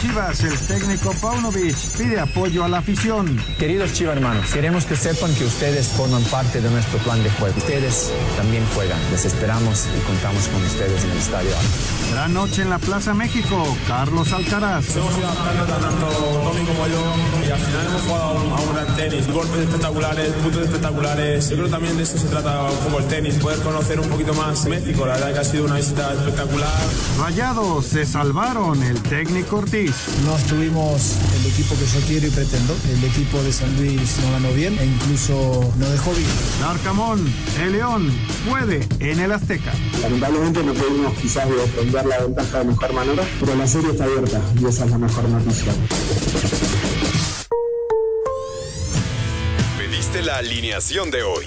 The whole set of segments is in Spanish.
Chivas, el técnico Paunovic pide apoyo a la afición. Queridos Chivas hermanos, queremos que sepan que ustedes forman parte de nuestro plan de juego. Ustedes también juegan. Les esperamos y contamos con ustedes en el estadio. La noche en la Plaza México, Carlos Alcaraz. Hemos ido tanto Tommy como yo y al final hemos jugado a un gran tenis. Golpes espectaculares, puntos espectaculares. Yo creo que también de eso se trata un poco el tenis, poder conocer un poquito más México. La verdad que ha sido una visita espectacular. Rayados se salvaron el técnico Ortiz. No estuvimos el equipo que yo quiero y pretendo. El equipo de San Luis no ganó bien e incluso no dejó bien. Arcamón, el León puede en el Azteca. Lamentablemente no pudimos quizás defender la ventaja de mejor manera, pero la serie está abierta y esa es la mejor noticia. Pediste la alineación de hoy.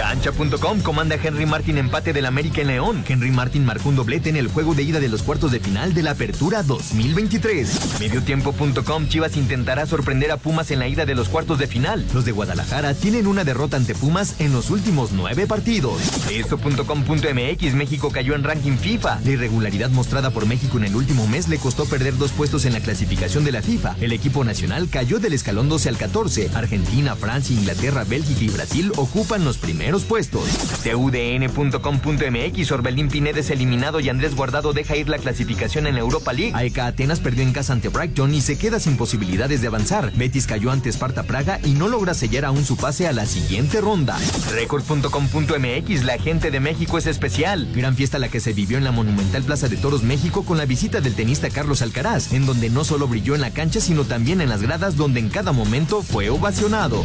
Cancha.com comanda Henry Martin empate del América en León. Henry Martin marcó un doblete en el juego de ida de los cuartos de final de la Apertura 2023. Mediotiempo.com Chivas intentará sorprender a Pumas en la ida de los cuartos de final. Los de Guadalajara tienen una derrota ante Pumas en los últimos nueve partidos. Esto.com.mx México cayó en ranking FIFA. La irregularidad mostrada por México en el último mes le costó perder dos puestos en la clasificación de la FIFA. El equipo nacional cayó del escalón 12 al 14. Argentina, Francia, Inglaterra, Bélgica y Brasil ocupan los primeros puestos. CUDN.com.mx Orbelín Pineda es eliminado y Andrés Guardado deja ir la clasificación en la Europa League. AEK Atenas perdió en casa ante Brighton y se queda sin posibilidades de avanzar. Betis cayó ante Sparta Praga y no logra sellar aún su pase a la siguiente ronda. Record.com.mx La gente de México es especial. Gran fiesta la que se vivió en la monumental Plaza de Toros México con la visita del tenista Carlos Alcaraz, en donde no solo brilló en la cancha sino también en las gradas donde en cada momento fue ovacionado.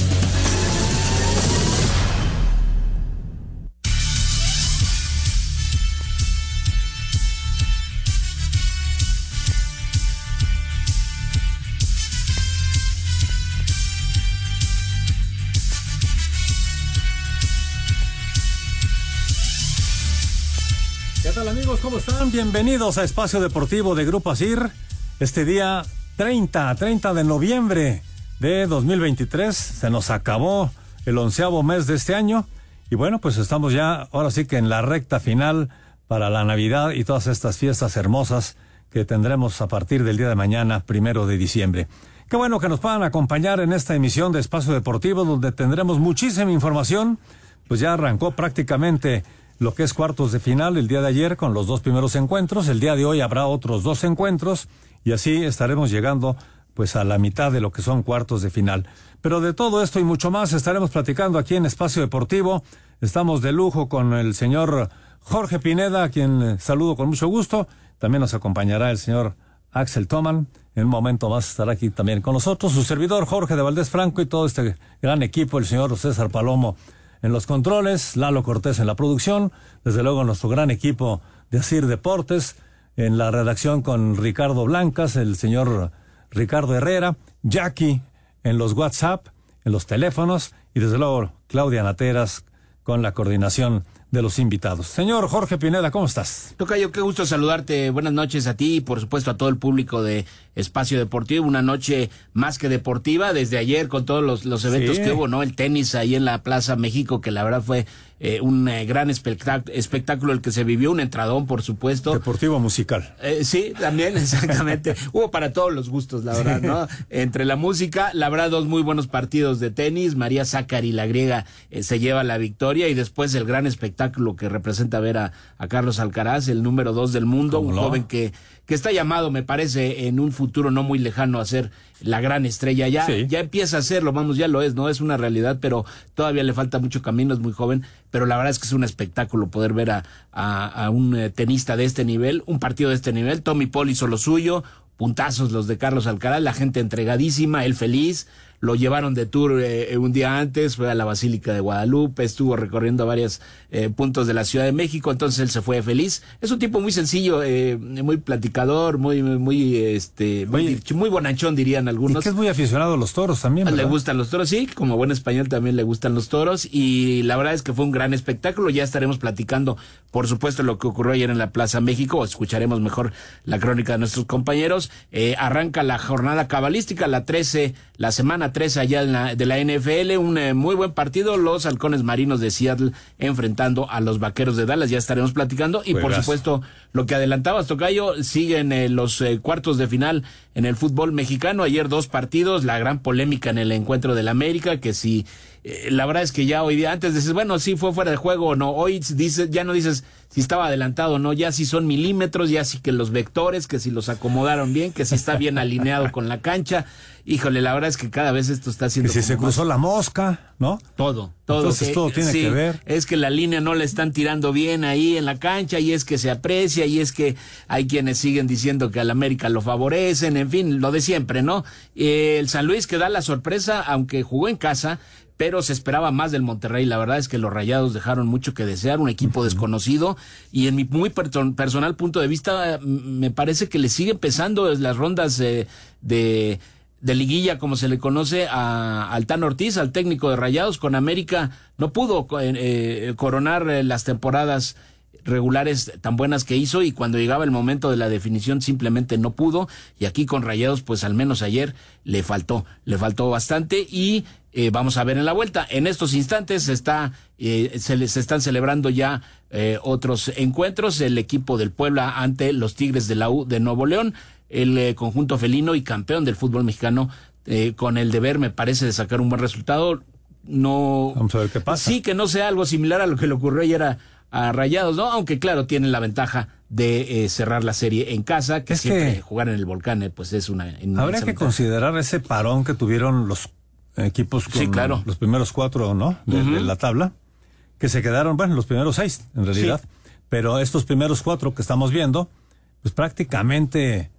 ¿Cómo están? Bienvenidos a Espacio Deportivo de Grupo Asir. Este día 30, 30 de noviembre de 2023. Se nos acabó el onceavo mes de este año. Y bueno, pues estamos ya ahora sí que en la recta final para la Navidad y todas estas fiestas hermosas que tendremos a partir del día de mañana, primero de diciembre. Qué bueno que nos puedan acompañar en esta emisión de Espacio Deportivo donde tendremos muchísima información. Pues ya arrancó prácticamente lo que es cuartos de final el día de ayer con los dos primeros encuentros. El día de hoy habrá otros dos encuentros y así estaremos llegando pues a la mitad de lo que son cuartos de final. Pero de todo esto y mucho más estaremos platicando aquí en Espacio Deportivo. Estamos de lujo con el señor Jorge Pineda, a quien saludo con mucho gusto. También nos acompañará el señor Axel Toman. En un momento más estará aquí también con nosotros su servidor Jorge de Valdés Franco y todo este gran equipo, el señor César Palomo en los controles, Lalo Cortés en la producción, desde luego nuestro gran equipo de Asir Deportes, en la redacción con Ricardo Blancas, el señor Ricardo Herrera, Jackie en los WhatsApp, en los teléfonos y desde luego Claudia Nateras con la coordinación de los invitados. Señor Jorge Pineda, ¿cómo estás? Tocayo, qué gusto saludarte. Buenas noches a ti y por supuesto a todo el público de Espacio Deportivo. Una noche más que deportiva desde ayer con todos los, los eventos Sí. que hubo, ¿no? El tenis ahí en la Plaza México, que la verdad fue eh, un eh, gran espectac- espectáculo el que se vivió, un entradón, por supuesto. Deportivo musical. Eh, sí, también, exactamente. Hubo para todos los gustos, la verdad, ¿no? Entre la música, la verdad, dos muy buenos partidos de tenis. María Zacari, la griega, se lleva la victoria y después el gran espectáculo que representa ver a, a Carlos Alcaraz, el número dos del mundo, un no? joven que, que está llamado, me parece, en un futuro no muy lejano a ser la gran estrella. Ya, Sí. ya empieza a serlo, vamos, ya lo es, no es una realidad, pero todavía le falta mucho camino, es muy joven, pero la verdad es que es un espectáculo poder ver a, a, un eh, tenista de este nivel, un partido de este nivel. Tommy Paul hizo lo suyo, puntazos los de Carlos Alcaraz, la gente entregadísima, él feliz. Lo llevaron de tour eh, un día antes, fue a la Basílica de Guadalupe, estuvo recorriendo varios eh, puntos de la Ciudad de México, entonces él se fue feliz. Es un tipo muy sencillo, eh, muy platicador, muy, muy, este, muy, muy, bonachón dirían algunos. Y que es muy aficionado a los toros también. Le gustan los toros, sí, como buen español también le gustan los toros y la verdad es que fue un gran espectáculo. Ya estaremos platicando, por supuesto, lo que ocurrió ayer en la Plaza México, escucharemos mejor la crónica de nuestros compañeros. arranca la jornada cabalística, la 13, la semana 13 allá de la NFL, un eh, muy buen partido, los halcones marinos de Seattle enfrentando a los vaqueros de Dallas, ya estaremos platicando. Y por supuesto lo que adelantabas Tocayo, siguen eh, los eh, cuartos de final en el fútbol mexicano, ayer dos partidos, la gran polémica en el encuentro del América, que si la verdad es que ya hoy día, antes dices, bueno, sí fue fuera de juego o no, hoy dices, ya no dices si estaba adelantado o no, ya si son milímetros, ya si que los vectores, que si los acomodaron bien, que si está bien alineado con la cancha, híjole, la verdad es que cada vez esto está haciendo. Que si se cruzó la mosca, ¿no? Todo, todo. Entonces todo tiene que ver. Es que la línea no la están tirando bien ahí en la cancha y es que se aprecia y es que hay quienes siguen diciendo que al América lo favorecen, en fin, lo de siempre, ¿no? El San Luis que da la sorpresa, aunque jugó en casa, pero se esperaba más del Monterrey. La verdad es que los Rayados dejaron mucho que desear, un equipo desconocido. Y en mi muy personal punto de vista me parece que le sigue pesando las rondas de de liguilla, como se le conoce a Altán Ortiz, al técnico de Rayados, con América no pudo eh, eh, coronar eh, las temporadas regulares tan buenas que hizo. Y cuando llegaba el momento de la definición simplemente no pudo. Y aquí con Rayados pues al menos ayer le faltó, le faltó bastante. Y vamos a ver en la vuelta. En estos instantes está se, se, están celebrando ya otros encuentros, el equipo del Puebla ante los Tigres de la U de Nuevo León el eh, conjunto felino y campeón del fútbol mexicano eh, con el deber, me parece, de sacar un buen resultado. No. Vamos a ver qué pasa. Sí, que no sea algo similar a lo que le ocurrió ayer a, Rayados, ¿no? Aunque claro, tienen la ventaja de eh, cerrar la serie en casa, que siempre jugar en el volcán, pues es una. Habría que considerar ese parón que tuvieron los equipos con claro. los primeros cuatro, ¿no? De, la tabla, que se quedaron, bueno, los primeros seis, en realidad. Pero estos primeros cuatro que estamos viendo, pues prácticamente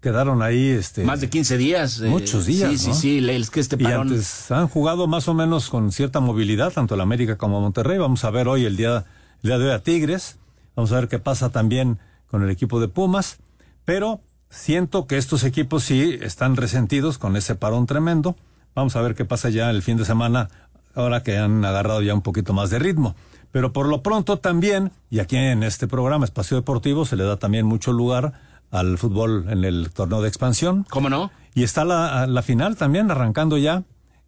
quedaron ahí este más de 15 días eh, muchos días sí sí sí es que este parón... y antes han jugado más o menos con cierta movilidad tanto el América como Monterrey. Vamos a ver hoy el día el día de hoy a Tigres. Vamos a ver qué pasa también con el equipo de Pumas. Pero siento que estos equipos sí están resentidos con ese parón tremendo vamos a ver qué pasa ya el fin de semana ahora que han agarrado ya un poquito más de ritmo pero por lo pronto también y aquí en este programa Espacio Deportivo se le da también mucho lugar al fútbol en el torneo de expansión. ¿Cómo no? Y está la, la final también arrancando ya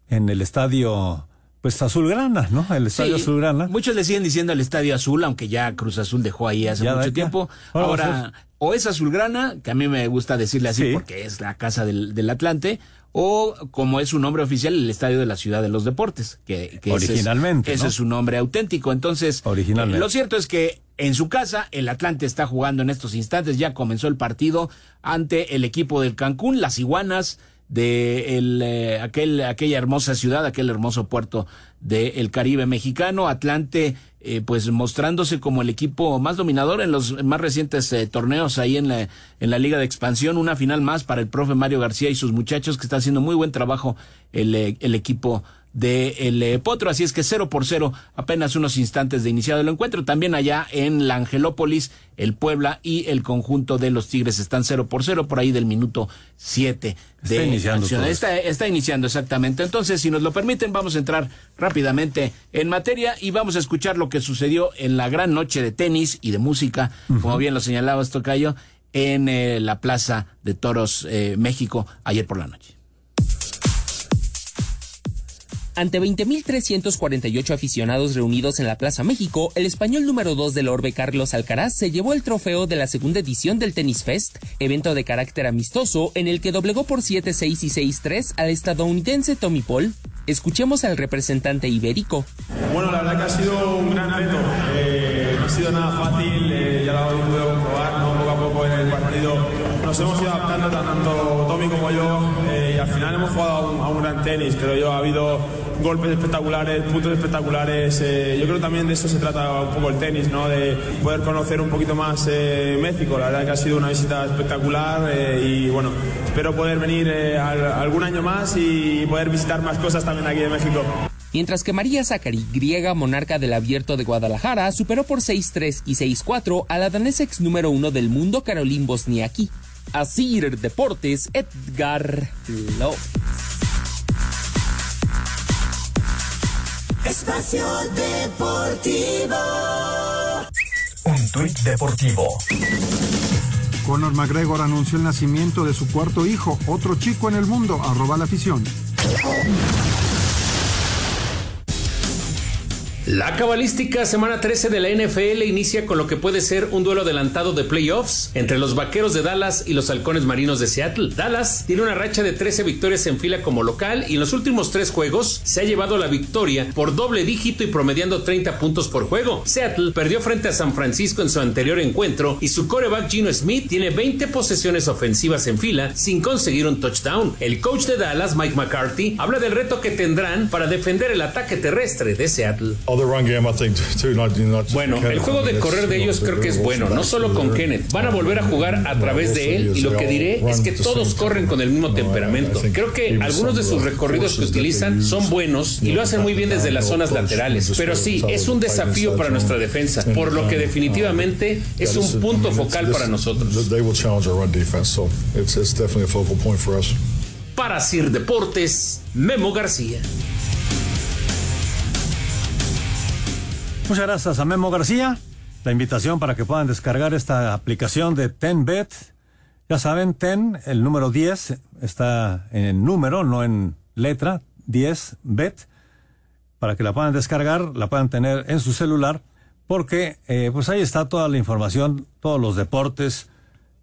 en el estadio pues Azulgrana, ¿no? El Estadio Azulgrana. Muchos le siguen diciendo el Estadio Azul, aunque ya Cruz Azul dejó ahí hace mucho tiempo. Ahora, o es Azulgrana, que a mí me gusta decirle así porque es la casa del, del, Atlante, o como es su nombre oficial, el Estadio de la Ciudad de los Deportes, que, originalmente ese es, su nombre auténtico. Entonces, originalmente. lo cierto es que en su casa, el Atlante está jugando en estos instantes, ya comenzó el partido ante el equipo del Cancún, las iguanas de el, eh, aquel, aquella hermosa ciudad, aquel hermoso puerto del Caribe mexicano, Atlante eh, pues mostrándose como el equipo más dominador en los más recientes eh, torneos ahí en la, en la Liga de Expansión, una final más para el profe Mario García y sus muchachos que está haciendo muy buen trabajo el, el equipo de el eh, Potro, así es que cero por cero, apenas unos instantes de iniciado el encuentro. También allá en la Angelópolis, el Puebla y el conjunto de los Tigres están cero por cero por ahí del minuto siete de está iniciando Está, está, iniciando exactamente. Entonces, si nos lo permiten, vamos a entrar rápidamente en materia y vamos a escuchar lo que sucedió en la gran noche de tenis y de música, como bien lo señalaba Tocayo, en eh, la Plaza de Toros eh, México ayer por la noche. Ante 20.348 aficionados reunidos en la Plaza México, el español número 2 del Orbe Carlos Alcaraz se llevó el trofeo de la segunda edición del Tennis Fest, evento de carácter amistoso en el que doblegó por 7-6 y 6-3 al estadounidense Tommy Paul. Escuchemos al representante ibérico. Bueno, la verdad que ha sido un gran reto. Eh, no ha sido nada fácil, eh, ya lo hemos podido comprobar, ¿no? poco a poco en el partido nos hemos ido adaptando tanto Tommy como yo eh, y al final hemos jugado a un, a un gran tenis. Creo yo ha habido golpes espectaculares, puntos espectaculares. Eh, yo creo también de eso se trata un poco el tenis, ¿no? De poder conocer un poquito más eh, México. La verdad que ha sido una visita espectacular eh, y bueno, espero poder venir algún año más y poder visitar más cosas también aquí en México. Mientras que María Zachary, griega monarca del Abierto de Guadalajara, superó por 6-3 y 6-4 a la danesa ex número uno del mundo Caroline Bosniaki. Asir Deportes, Edgar Flores. Espacio Deportivo. Un tuit deportivo. Conor McGregor anunció el nacimiento de su cuarto hijo, otro chico en el mundo, arroba la afición. La cabalística semana 13 de la NFL inicia con lo que puede ser un duelo adelantado de playoffs entre los vaqueros de Dallas y los halcones marinos de Seattle. Dallas tiene una racha de 13 victorias en fila como local y en los últimos tres juegos se ha llevado la victoria por doble dígito y promediando 30 puntos por juego. Seattle perdió frente a San Francisco en su anterior encuentro y su coreback Gino Smith tiene 20 posesiones ofensivas en fila sin conseguir un touchdown. El coach de Dallas, Mike McCarthy, habla del reto que tendrán para defender el ataque terrestre de Seattle. Bueno, el juego de correr de ellos creo que es bueno, no solo con Kenneth. Van a volver a jugar a través de él y lo que diré es que todos corren con el mismo temperamento. Creo que algunos de sus recorridos que utilizan son buenos y lo hacen muy bien desde las zonas laterales. Pero sí, es un desafío para nuestra defensa, por lo que definitivamente es un punto focal para nosotros. Para Sir Deportes, Memo García. Muchas gracias a Memo García. La invitación para que puedan descargar esta aplicación de TenBet. Ya saben, Ten, el número 10, está en número, no en letra, 10 bet, para que la puedan descargar, la puedan tener en su celular, porque eh, pues ahí está toda la información, todos los deportes.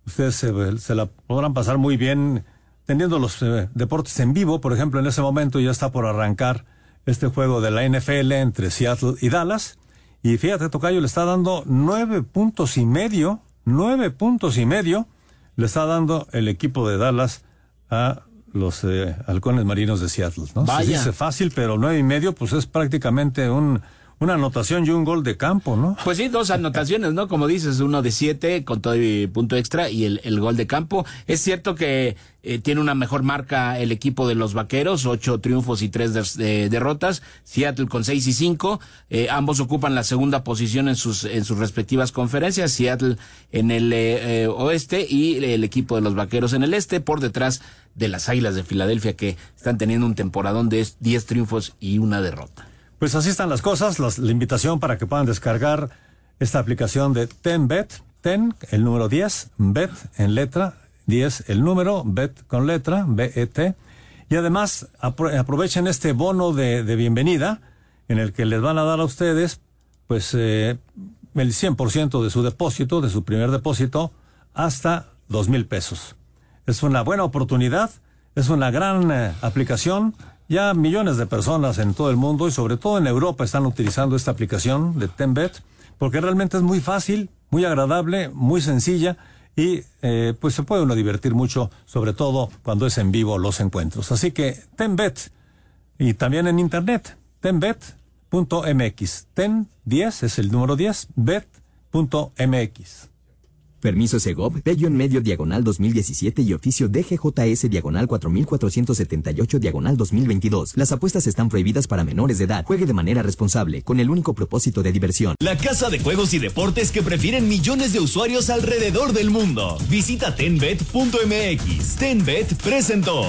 Ustedes se, la podrán pasar muy bien teniendo los eh, deportes en vivo. Por ejemplo, en ese momento ya está por arrancar este juego de la NFL entre Seattle y Dallas. Y fíjate, Tocayo le está dando nueve puntos y medio, nueve puntos y medio, le está dando el equipo de Dallas a los eh, halcones marinos de Seattle, ¿no? Se dice fácil, pero nueve y medio, pues es prácticamente un, una anotación y un gol de campo, ¿no? Pues sí, dos anotaciones, ¿no? Como dices, uno de siete con todo el punto extra y el, el gol de campo. Es cierto que eh, tiene una mejor marca el equipo de los vaqueros, ocho triunfos y tres derrotas. Seattle con seis y cinco. Eh, ambos ocupan la segunda posición en sus, en sus respectivas conferencias. Seattle en el eh, oeste y el equipo de los vaqueros en el este, por detrás de las Águilas de Filadelfia que están teniendo un temporadón de diez triunfos y una derrota. Pues así están las cosas. la invitación para que puedan descargar esta aplicación de TenBet. Ten, el número 10, Bet en letra, 10 el número, Bet con letra, B-E-T. Y además aprovechen este bono de, bienvenida en el que les van a dar a ustedes pues eh, el 100% de su depósito, de su primer depósito, hasta dos mil pesos. Es una buena oportunidad, es una gran eh, aplicación ya millones de personas en todo el mundo y sobre todo en Europa están utilizando esta aplicación de Tenbet porque realmente es muy fácil, muy agradable, muy sencilla y eh, pues se puede uno divertir mucho, sobre todo cuando es en vivo los encuentros. Así que Tenbet y también en internet, tenbet.mx. Ten 10 es el número 10, bet.mx. Permiso Segov, bello en medio diagonal 2017 y oficio DGJS diagonal 4478 diagonal 2022. Las apuestas están prohibidas para menores de edad. Juegue de manera responsable, con el único propósito de diversión. La casa de juegos y deportes que prefieren millones de usuarios alrededor del mundo. Visita tenbet.mx. Tenbet presentó.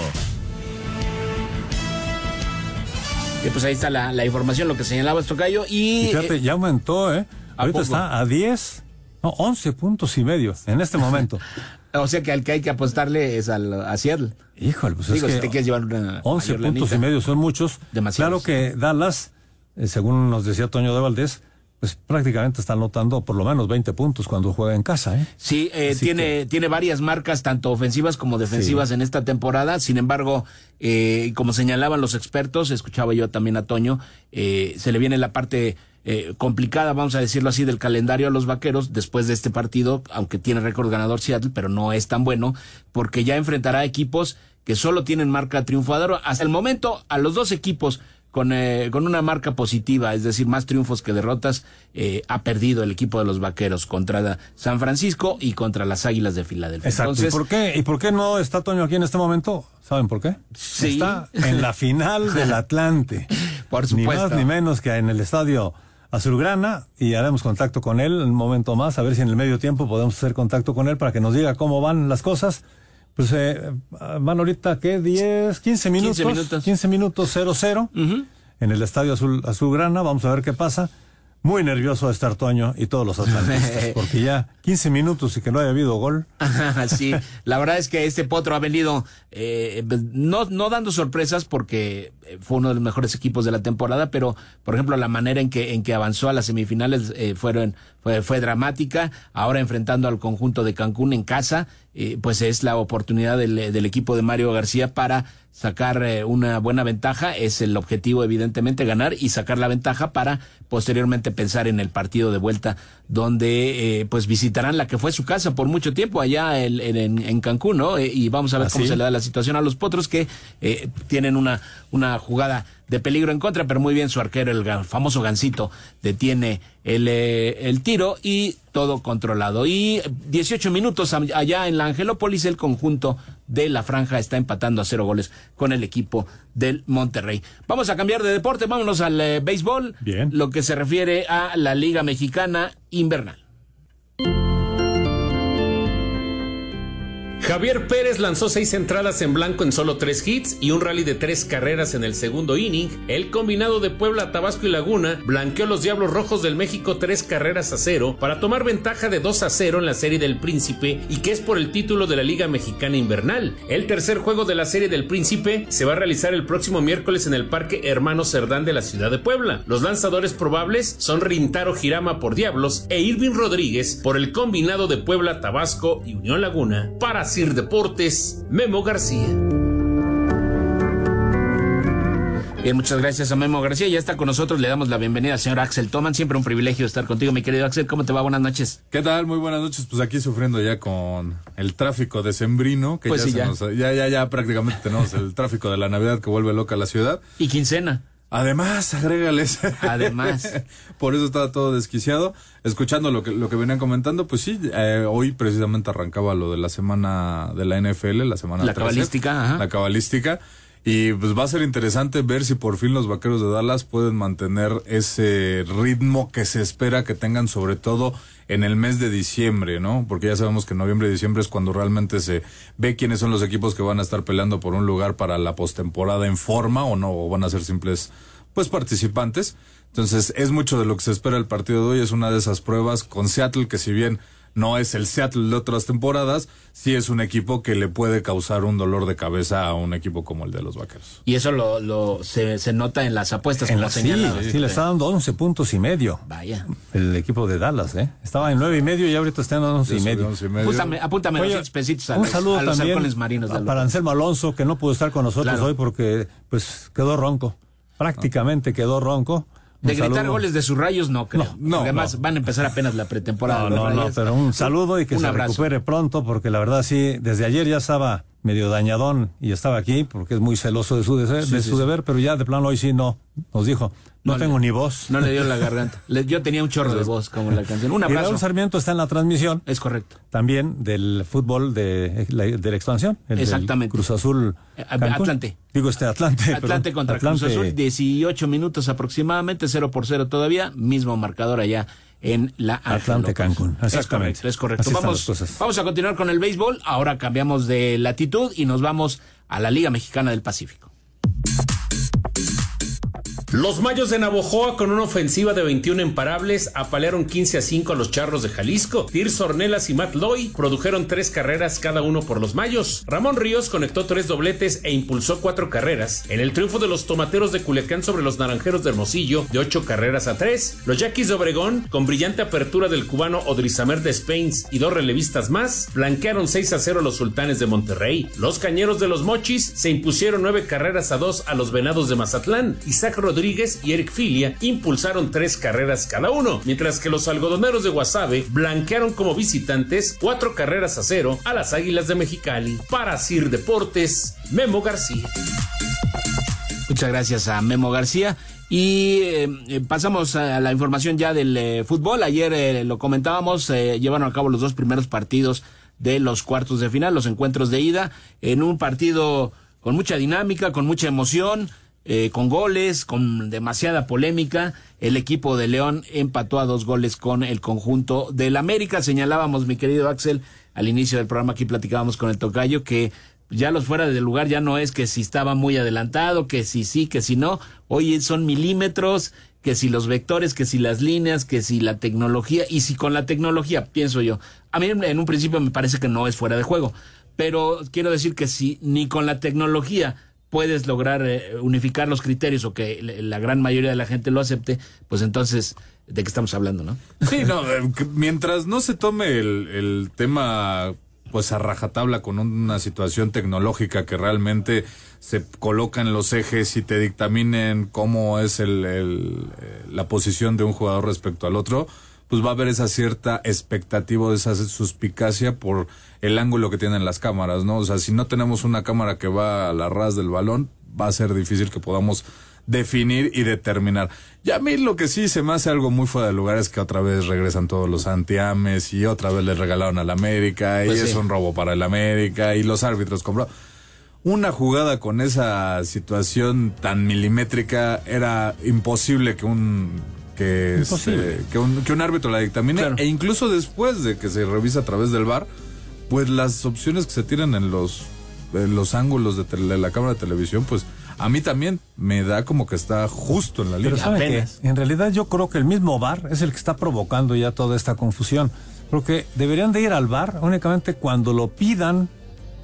pues ahí está la, información, lo que señalaba Estocayo. Y, fíjate, ya aumentó, ¿eh? Ahorita está a 10. No, 11 puntos y medio en este momento. o sea que al que hay que apostarle es al, a Seattle. Híjole, pues es que te llevar una 11 puntos y medio son muchos. Claro que Dallas, eh, según nos decía Toño de Valdés, pues prácticamente está anotando por lo menos 20 puntos cuando juega en casa. ¿eh? Sí, eh, tiene, tiene varias marcas, tanto ofensivas como defensivas en esta temporada. Sin embargo, eh, como señalaban los expertos, escuchaba yo también a Toño, eh, se le viene la parte eh, complicada, vamos a decirlo así, del calendario a los vaqueros después de este partido, aunque tiene récord ganador Seattle, pero no es tan bueno, porque ya enfrentará equipos que solo tienen marca triunfadora. Hasta el momento, a los dos equipos con, eh, con una marca positiva, es decir, más triunfos que derrotas, eh, ha perdido el equipo de los Vaqueros contra San Francisco y contra las Águilas de Filadelfia. Exacto. ¿Y, por qué, ¿Y por qué no está Toño aquí en este momento? ¿Saben por qué? Sí. Está en la final del Atlante. por supuesto. Ni más ni menos que en el estadio Azulgrana y haremos contacto con él en un momento más, a ver si en el medio tiempo podemos hacer contacto con él para que nos diga cómo van las cosas. Pues eh, van ahorita, ¿qué? 10, 15 minutos. 15 minutos. 15 minutos 0-0 en el Estadio Azul, Azulgrana. Vamos a ver qué pasa. Muy nervioso de estar Toño y todos los atlantistas, porque ya 15 minutos y que no haya habido gol. sí, la verdad es que este potro ha venido eh, no, no dando sorpresas porque fue uno de los mejores equipos de la temporada, pero por ejemplo la manera en que, en que avanzó a las semifinales eh, fueron, fue, fue dramática. Ahora enfrentando al conjunto de Cancún en casa, eh, pues es la oportunidad del, del equipo de Mario García para sacar eh, una buena ventaja, es el objetivo evidentemente ganar y sacar la ventaja para posteriormente pensar en el partido de vuelta donde eh, pues visitarán la que fue su casa por mucho tiempo allá en, en, Cancún, ¿no? Eh, y vamos a ver cómo se le da la situación a los potros que tienen una, una jugada de peligro en contra, pero muy bien su arquero, el famoso Gancito, detiene el, eh, el tiro y todo controlado. Y 18 minutos allá en la Angelópolis, el conjunto de la franja está empatando a cero goles con el equipo del Monterrey. Vamos a cambiar de deporte, vámonos al eh, béisbol, bien. lo que se refiere a la Liga Mexicana Invernal. Javier Pérez lanzó seis entradas en blanco en solo tres hits y un rally de tres carreras en el segundo inning. El combinado de Puebla, Tabasco y Laguna blanqueó los Diablos Rojos del México tres carreras a cero para tomar ventaja de 2 a 0 en la serie del Príncipe y que es por el título de la Liga Mexicana Invernal. El tercer juego de la serie del Príncipe se va a realizar el próximo miércoles en el Parque Hermano Cerdán de la ciudad de Puebla. Los lanzadores probables son Rintaro Girama por Diablos e Irving Rodríguez por el combinado de Puebla, Tabasco y Unión Laguna para Deportes, Memo García. Bien, muchas gracias a Memo García. Ya está con nosotros. Le damos la bienvenida al señor Axel Toman. Siempre un privilegio estar contigo, mi querido Axel. ¿Cómo te va? Buenas noches. ¿Qué tal? Muy buenas noches. Pues aquí sufriendo ya con el tráfico de Sembrino, que pues ya, sí, ya. ya, ya, ya prácticamente tenemos el tráfico de la Navidad que vuelve loca la ciudad. Y quincena. Además, agrégales. Además. Por eso estaba todo desquiciado. Escuchando lo que, lo que venían comentando, pues sí, eh, hoy precisamente arrancaba lo de la semana de la NFL, la semana La 13, cabalística, ajá. La cabalística. Y pues va a ser interesante ver si por fin los vaqueros de Dallas pueden mantener ese ritmo que se espera que tengan, sobre todo en el mes de diciembre, ¿no? Porque ya sabemos que noviembre y diciembre es cuando realmente se ve quiénes son los equipos que van a estar peleando por un lugar para la postemporada en forma o no, o van a ser simples, pues, participantes. Entonces, es mucho de lo que se espera el partido de hoy. Es una de esas pruebas con Seattle, que si bien no es el Seattle de otras temporadas, sí es un equipo que le puede causar un dolor de cabeza a un equipo como el de los Vaqueros. Y eso lo, lo se, se nota en las apuestas, En como la, sí, señalaba. sí, le está dando 11 puntos y medio. Vaya. El equipo de Dallas, ¿eh? Estaba en nueve y medio y ahorita está en 11 y medio. 11 y medio. Apúntame, apúntame Oye, 200 pesitos a un los, saludo a los también halcones marinos. de a- para Anselmo Alonso, que no pudo estar con nosotros Claro. hoy porque pues quedó ronco. Prácticamente quedó ronco. Un De gritar saludo. goles de sus rayos, no creo. No, además no. van a empezar apenas la pretemporada. No, de los no, no, pero un saludo y que Un se abrazo. recupere pronto, porque la verdad sí, desde ayer ya estaba medio dañadón y estaba aquí, porque es muy celoso de su, de, Sí, de sí, su sí. deber, pero ya de plano hoy sí no, nos dijo, no, No tengo le- ni voz. No le dio la garganta. Le- yo tenía un chorro de voz, como la canción. Un Y Raúl abrazo. Sarmiento está en la transmisión. Es correcto. También del fútbol de, la- de la expansión. el Exactamente. Cruz Azul. Eh, Cancún. Atlante. Digo este Atlante. Atlante perdón. contra Atlante. Cruz Azul, 18 minutos aproximadamente, 0 por 0 todavía, mismo marcador allá en la Atlante. Cancún, Es exactamente. correcto, es correcto. Así están Vamos, vamos a continuar con el béisbol, ahora cambiamos de latitud y nos vamos a la Liga Mexicana del Pacífico. Los Mayos de Navojoa con una ofensiva de 21 imparables apalearon 15 a 5 a los Charros de Jalisco. Tirso Ornelas y Matt Loy produjeron tres carreras cada uno por los Mayos. Ramón Ríos conectó tres dobletes e impulsó cuatro carreras en el triunfo de los Tomateros de Culiacán sobre los Naranjeros de Hermosillo de ocho carreras a tres. Los Yaquis de Obregón, con brillante apertura del cubano Odrizamer de Spains y dos relevistas más, blanquearon 6 a 0 a los Sultanes de Monterrey. Los Cañeros de los Mochis se impusieron nueve carreras a dos a los Venados de Mazatlán. Isaac Rodríguez y Eric Filia impulsaron tres carreras cada uno, mientras que los algodoneros de Guasave blanquearon como visitantes cuatro carreras a cero a las Águilas de Mexicali. Para Sir Deportes, Memo García. Muchas gracias a Memo García. Y eh, pasamos a la información ya del eh, fútbol. Ayer eh, lo comentábamos, llevaron a cabo los dos primeros partidos de los cuartos de final, los encuentros de ida, en un partido con mucha dinámica, con mucha emoción. Con goles, con demasiada polémica. El equipo de León empató a dos goles con el conjunto del América. Señalábamos, mi querido Axel, al inicio del programa aquí platicábamos con el Tocayo que ya los fuera del lugar ya no es que si estaba muy adelantado, que si sí, que si no. Hoy son milímetros, que si los vectores, que si las líneas, que si la tecnología. Y si con la tecnología, pienso yo. A mí en un principio me parece que no es fuera de juego. Pero quiero decir que si ni con la tecnología puedes lograr eh, unificar los criterios o que la gran mayoría de la gente lo acepte, pues entonces de qué estamos hablando, ¿no? Sí, no, eh, mientras no se tome el, el tema pues a rajatabla con una situación tecnológica que realmente se coloca en los ejes y te dictaminen cómo es el, el, eh, la posición de un jugador respecto al otro, pues va a haber esa cierta expectativa, esa suspicacia por el ángulo que tienen las cámaras, ¿no? O sea, si no tenemos una cámara que va a la ras del balón, va a ser difícil que podamos definir y determinar. Y a mí lo que sí se me hace algo muy fuera de lugar es que otra vez regresan todos los antiames y otra vez les regalaron al América y pues es un robo para el América y los árbitros compró. Una jugada con esa situación tan milimétrica era imposible que un que, este, que, un, que un árbitro la dictamine e incluso después de que se revisa a través del bar pues las opciones que se tiran en los en los ángulos de, de la cámara de televisión pues a mí también me da como que está justo en la línea. Pero ¿sabe En realidad yo creo que el mismo VAR es el que está provocando ya toda esta confusión. Porque deberían de ir al VAR únicamente cuando lo pidan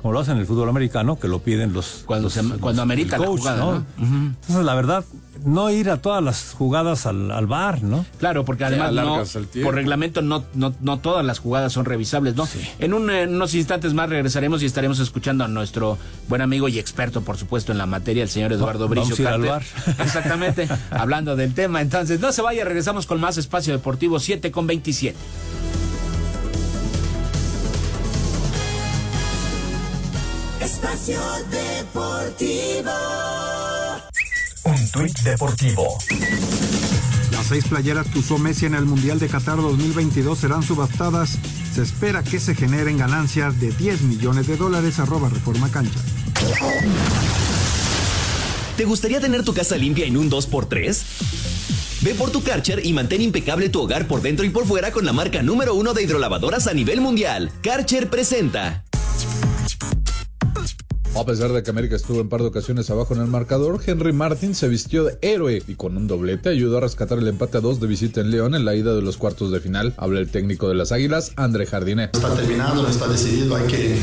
como lo hacen en el fútbol americano, que lo piden los. Cuando, se, cuando amerita la jugada, Entonces, la verdad, no ir a todas las jugadas al, al bar, ¿no? Claro, porque además no, por reglamento no, no, no todas las jugadas son revisables, ¿no? En, unos instantes más regresaremos y estaremos escuchando a nuestro buen amigo y experto, por supuesto, en la materia, el señor Eduardo Bricio. al bar. Exactamente, hablando del tema. Entonces, no se vaya, regresamos con más Espacio Deportivo 7 con 27. Espacio Deportivo. Un tuit deportivo. Las seis playeras que usó Messi en el Mundial de Qatar 2022 serán subastadas. Se espera que se generen ganancias de 10 millones de dólares. Arroba Reforma Cancha. ¿Te gustaría tener tu casa limpia en un 2x3? Ve por tu Karcher y mantén impecable tu hogar por dentro y por fuera con la marca número uno de hidrolavadoras a nivel mundial. Karcher presenta. A pesar de que América estuvo en par de ocasiones abajo en el marcador, Henry Martin se vistió de héroe y con un doblete ayudó a rescatar el empate a dos de visita en León en la ida de los cuartos de final. Habla el técnico de las Águilas, André Jardiné. Está terminado, está decidido, hay que,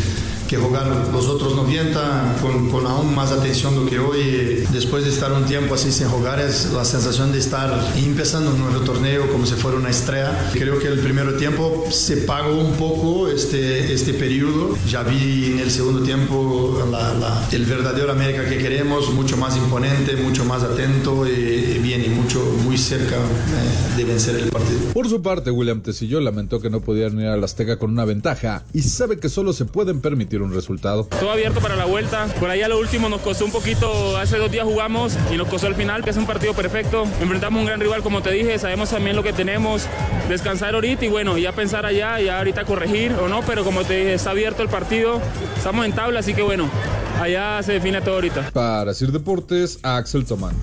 que jugar los otros 90 con, con, aún más atención do que hoy. Después de estar un tiempo así sin jugar, es la sensación de estar empezando un nuevo torneo como si fuera una estrella. Creo que el primer tiempo se pagó un poco este, este periodo. Ya vi en el segundo tiempo la el verdadero América que queremos, mucho más imponente, mucho más atento y bien y mucho muy cerca eh, de vencer el partido. Por su parte, William Tecillo lamentó que no pudieran ir a la Azteca con una ventaja y sabe que solo se pueden permitir un resultado. Todo abierto para la vuelta. Por allá lo último nos costó un poquito, hace dos días jugamos y nos costó el final, que es un partido perfecto. Enfrentamos un gran rival, como te dije, sabemos también lo que tenemos, descansar ahorita y bueno, ya pensar allá, ya ahorita corregir o no, pero como te dije, está abierto el partido, estamos en tabla, así que bueno, Allá se define todo ahorita. Para Sir Deportes, Axel Tomán.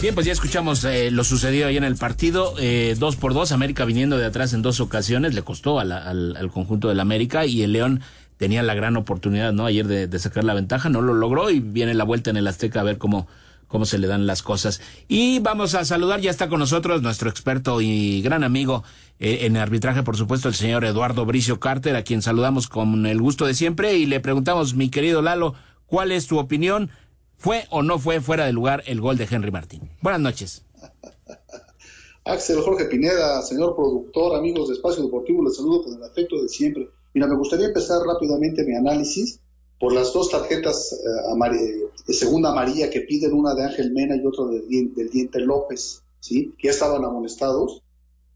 Bien, pues ya escuchamos eh, lo sucedido ahí en el partido. Eh, dos por dos, América viniendo de atrás en dos ocasiones, le costó al, al, conjunto del América y el León tenía la gran oportunidad, ¿no? Ayer de, de, sacar la ventaja, no lo logró y viene la vuelta en el Azteca a ver cómo, cómo se le dan las cosas. Y vamos a saludar, ya está con nosotros nuestro experto y gran amigo eh, en arbitraje, por supuesto, el señor Eduardo Bricio Carter, a quien saludamos con el gusto de siempre y le preguntamos, mi querido Lalo, ¿cuál es tu opinión? ¿Fue o no fue fuera de lugar el gol de Henry Martín? Buenas noches. Axel Jorge Pineda, señor productor, amigos de Espacio Deportivo, les saludo con el afecto de siempre. Mira, me gustaría empezar rápidamente mi análisis por las dos tarjetas eh, de segunda amarilla que piden, una de Ángel Mena y otra del, Diente López, ¿sí? que ya estaban amonestados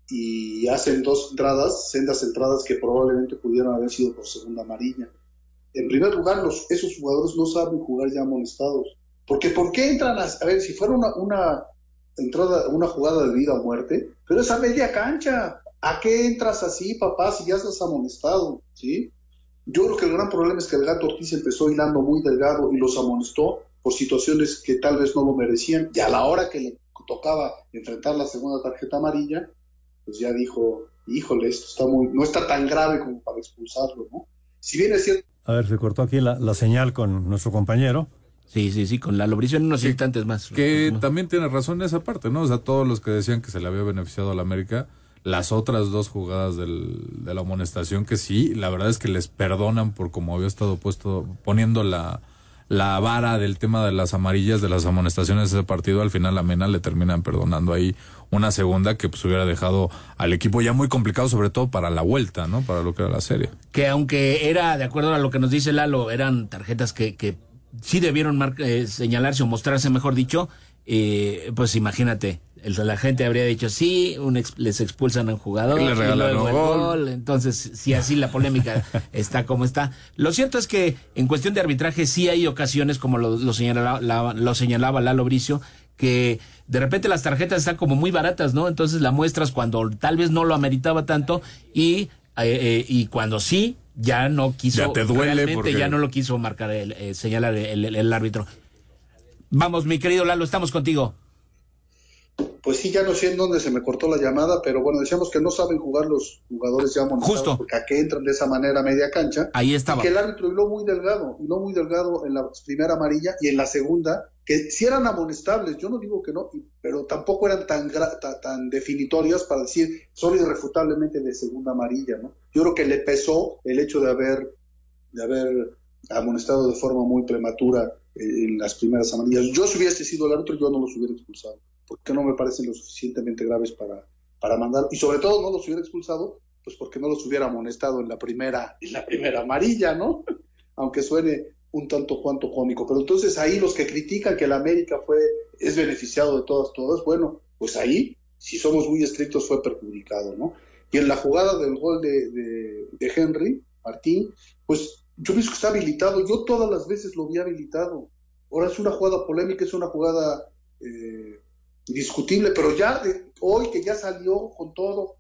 y hacen dos entradas, sendas entradas que probablemente pudieron haber sido por segunda amarilla. en primer lugar, esos jugadores no saben jugar ya amonestados. Porque ¿por qué entran a, a ver, si fuera una, una entrada, una jugada de vida o muerte, pero esa media cancha, ¿a qué entras así, papá, si ya estás amonestado? ¿Sí? Yo creo que el gran problema es que el gato Ortiz empezó hilando muy delgado y los amonestó por situaciones que tal vez no lo merecían. Y a la hora que le tocaba enfrentar la segunda tarjeta amarilla, pues ya dijo, híjole, esto está muy, no está tan grave como para expulsarlo, ¿no? Si bien es cierto. A ver, se cortó aquí la, la señal con nuestro compañero. Sí, sí, sí, con la Lobricio en unos instantes más. Que también tiene razón en esa parte, ¿no? O sea, todos los que decían que se le había beneficiado a la América, las otras dos jugadas del, de la amonestación que sí, la verdad es que les perdonan por como había estado puesto, poniendo la, la vara del tema de las amarillas, de las amonestaciones de ese partido, al final a Mena le terminan perdonando ahí una segunda que pues hubiera dejado al equipo ya muy complicado, sobre todo para la vuelta, ¿no? Para lo que era la serie. Que aunque era, de acuerdo a lo que nos dice Lalo, eran tarjetas que, que sí debieron eh, señalarse o mostrarse, mejor dicho, eh, pues imagínate, la gente habría dicho sí, un ex, les expulsan a un jugador, le regalan un gol. gol. Entonces, si así la polémica está como está. Lo cierto es que en cuestión de arbitraje sí hay ocasiones, como lo, lo señalaba, la, lo señalaba Lalo Bricio, que de repente las tarjetas están como muy baratas, ¿no? Entonces la muestras cuando tal vez no lo ameritaba tanto y, eh, eh, y cuando sí, ya no quiso, Ya te duele realmente porque- ya no lo quiso marcar, el, eh, señalar el, el- el árbitro. Vamos, mi querido Lalo, estamos contigo. Pues sí, ya no sé en dónde se me cortó la llamada, pero bueno, decíamos que no saben jugar los jugadores ya amonestados Justo. porque a qué entran de esa manera a media cancha. Ahí estaba. Y que el árbitro hiló muy delgado, hiló muy delgado en la primera amarilla y en la segunda, que sí eran amonestables, yo no digo que no, pero tampoco eran tan, gra- ta- tan definitorias para decir son irrefutablemente de segunda amarilla, ¿no? Yo creo que le pesó el hecho de haber, de haber amonestado de forma muy prematura eh, en las primeras amarillas. Yo si hubiese sido el árbitro, yo no los hubiera expulsado, porque no me parecen lo suficientemente graves para, para mandar, y sobre todo no los hubiera expulsado, pues porque no los hubiera amonestado en la primera, en la primera amarilla, ¿no? Aunque suene un tanto cuanto cómico. Pero entonces ahí los que critican que el América fue, es beneficiado de todas, todas, bueno, pues ahí, si somos muy estrictos, fue perjudicado, ¿no? Y en la jugada del gol de, de, Henry, Martín, pues yo pienso que está habilitado. Yo todas las veces lo vi habilitado. Ahora es una jugada polémica, es una jugada eh, discutible, pero ya de- hoy que ya salió con todo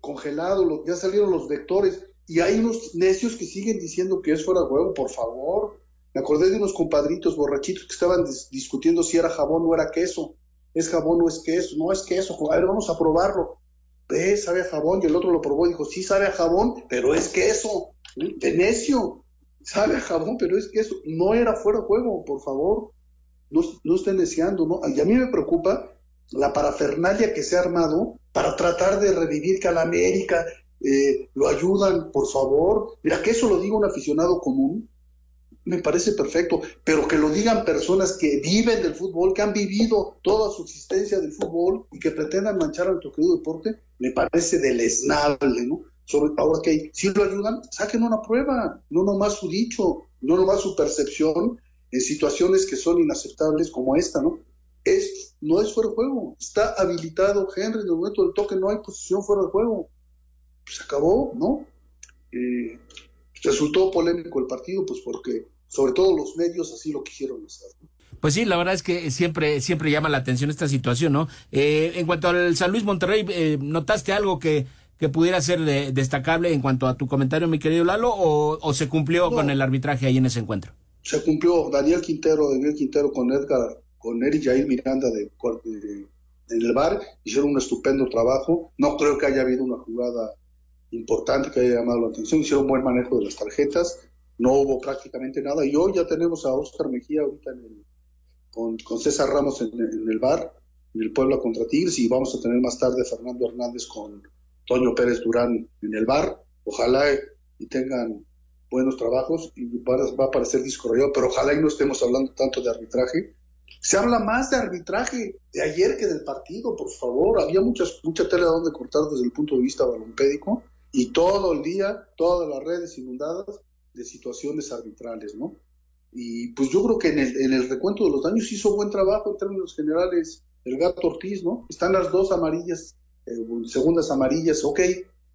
congelado, ya salieron los vectores y hay unos necios que siguen diciendo que es fuera de juego, por favor. Me acordé de unos compadritos borrachitos que estaban dis- discutiendo si era jabón o era queso. ¿Es jabón o es queso? No es queso. A ver, vamos a probarlo. Ve, sabe a jabón. Y el otro lo probó y dijo, sí sabe a jabón, pero es queso. De necio. Sabe a jabón, pero es queso. No era fuera de juego, por favor. No, no estén deseando, ¿no? Y a mí me preocupa la parafernalia que se ha armado para tratar de revivir que a la América eh, lo ayudan, por favor. Mira, que eso lo diga un aficionado común, me parece perfecto, pero que lo digan personas que viven del fútbol, que han vivido toda su existencia del fútbol y que pretendan manchar a nuestro querido deporte, me parece deleznable, ¿no? Sobre, ahora que si lo ayudan, saquen una prueba, no nomás su dicho, no nomás su percepción en situaciones que son inaceptables como esta, ¿no? Es, no es fuera de juego, está habilitado Henry en el momento del toque, no hay posición fuera de juego. Pues se acabó, ¿no? Eh, resultó polémico el partido, pues porque sobre todo los medios así lo quisieron hacer. ¿no? Pues sí, la verdad es que siempre, siempre llama la atención esta situación, ¿no? Eh, en cuanto al San Luis Monterrey, eh, ¿notaste algo que, que pudiera ser de- destacable en cuanto a tu comentario, mi querido Lalo, o, o se cumplió No. con el arbitraje ahí en ese encuentro? Se cumplió Daniel Quintero, Daniel Quintero con Edgar, con Eric Jair Miranda de, en el bar, hicieron un estupendo trabajo. No creo que haya habido una jugada importante que haya llamado la atención, hicieron buen manejo de las tarjetas, no hubo prácticamente nada. Y hoy ya tenemos a Oscar Mejía ahorita en el- con, con César Ramos en, en el bar, en el Puebla contra Tigres, y vamos a tener más tarde Fernando Hernández con Toño Pérez Durán en el bar. Ojalá y tengan buenos trabajos y va, a- va a parecer disco pero ojalá y no estemos hablando tanto de arbitraje. Se habla más de arbitraje de ayer que del partido, por favor. Había muchas, mucha tela donde cortar desde el punto de vista balompédico y todo el día, todas las redes inundadas de situaciones arbitrales, ¿no? Y pues yo creo que en el, en el recuento de los daños hizo buen trabajo en términos generales el gato Ortiz, ¿no? Están las dos amarillas, eh, segundas amarillas, ok,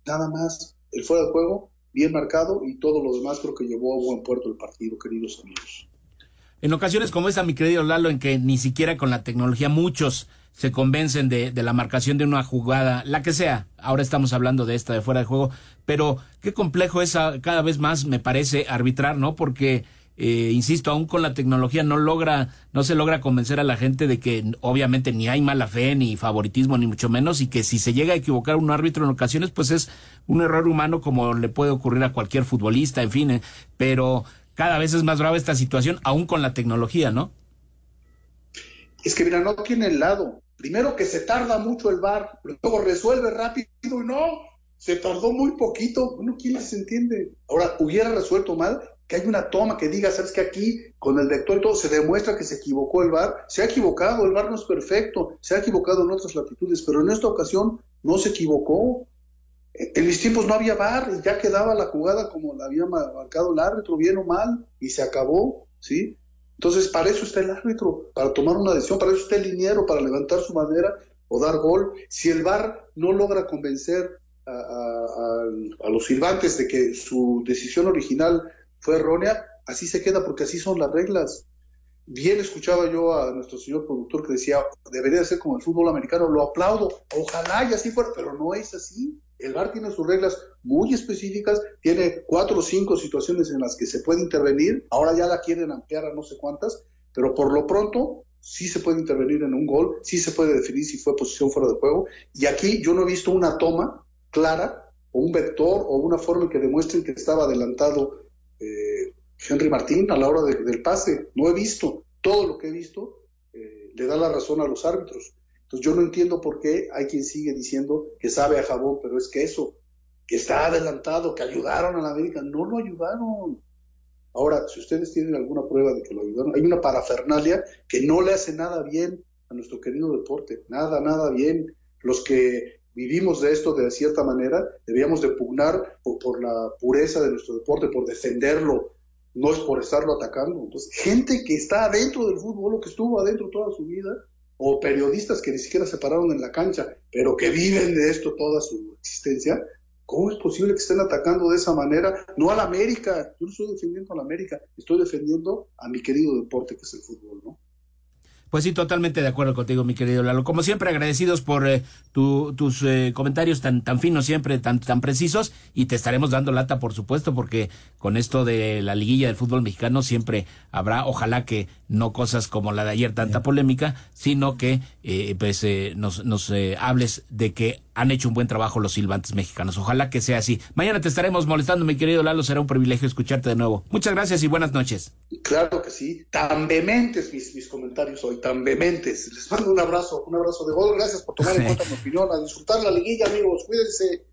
nada más. El fuera de juego bien marcado y todo lo demás creo que llevó a buen puerto el partido, queridos amigos. En ocasiones como esta, mi querido Lalo, en que ni siquiera con la tecnología muchos se convencen de, de, la marcación de una jugada, la que sea. Ahora estamos hablando de esta de fuera de juego, pero qué complejo es cada vez más, me parece, arbitrar, ¿no? Porque, eh, insisto, aún con la tecnología no logra, no se logra convencer a la gente de que obviamente ni hay mala fe, ni favoritismo, ni mucho menos, y que si se llega a equivocar un árbitro en ocasiones, pues es un error humano como le puede ocurrir a cualquier futbolista, en fin, eh, pero cada vez es más grave esta situación, aún con la tecnología, ¿no? Es que mira, no tiene el lado. Primero que se tarda mucho el bar, luego resuelve rápido y no, se tardó muy poquito. Bueno, ¿quién les entiende? Ahora, hubiera resuelto mal que hay una toma que diga, sabes que aquí con el vector y todo se demuestra que se equivocó el bar. Se ha equivocado, el bar no es perfecto, se ha equivocado en otras latitudes, pero en esta ocasión no se equivocó. En mis tiempos no había bar y ya quedaba la jugada como la había marcado el árbitro, bien o mal, y se acabó, ¿sí? Entonces, para eso está el árbitro, para tomar una decisión, para eso está el liniero, para levantar su bandera o dar gol. Si el VAR no logra convencer a, los silbantes de que su decisión original fue errónea, así se queda, porque así son las reglas. Bien escuchaba yo a nuestro señor productor que decía, debería ser como el fútbol americano, lo aplaudo, ojalá y así fuera, pero no es así. El VAR tiene sus reglas muy específicas, tiene cuatro o cinco situaciones en las que se puede intervenir, ahora ya la quieren ampliar a no sé cuántas, pero por lo pronto sí se puede intervenir en un gol, sí se puede definir si fue posición fuera de juego, y aquí yo no he visto una toma clara o un vector o una forma que demuestren que estaba adelantado eh, Henry Martín a la hora de, del pase, no he visto, todo lo que he visto eh, le da la razón a los árbitros. Entonces yo no entiendo por qué hay quien sigue diciendo que sabe a jabón, pero es que eso, que está adelantado, que ayudaron a la América, no lo ayudaron. Ahora, si ustedes tienen alguna prueba de que lo ayudaron, hay una parafernalia que no le hace nada bien a nuestro querido deporte, nada, nada bien. Los que vivimos de esto de cierta manera, debíamos de pugnar por, por la pureza de nuestro deporte, por defenderlo, no es por estarlo atacando. Entonces, gente que está adentro del fútbol o que estuvo adentro toda su vida, o periodistas que ni siquiera se pararon en la cancha, pero que viven de esto toda su existencia, ¿cómo es posible que estén atacando de esa manera? No a la América, yo no estoy defendiendo a la América, estoy defendiendo a mi querido deporte que es el fútbol, ¿no? Pues sí, totalmente de acuerdo contigo, mi querido Lalo. Como siempre, agradecidos por eh, tu, tus eh, comentarios tan, tan finos siempre, tan, tan precisos, y te estaremos dando lata, por supuesto, porque con esto de la liguilla del fútbol mexicano siempre habrá, ojalá que no cosas como la de ayer, tanta polémica, sino que eh, pues eh, nos, nos eh, hables de que han hecho un buen trabajo los silbantes mexicanos. Ojalá que sea así. Mañana te estaremos molestando, mi querido Lalo. Será un privilegio escucharte de nuevo. Muchas gracias y buenas noches. Claro que sí. Tan vehementes mis, mis comentarios hoy, tan vehementes. Les mando un abrazo, un abrazo de gol. Gracias por tomar en cuenta mi opinión. A disfrutar la liguilla, amigos. Cuídense.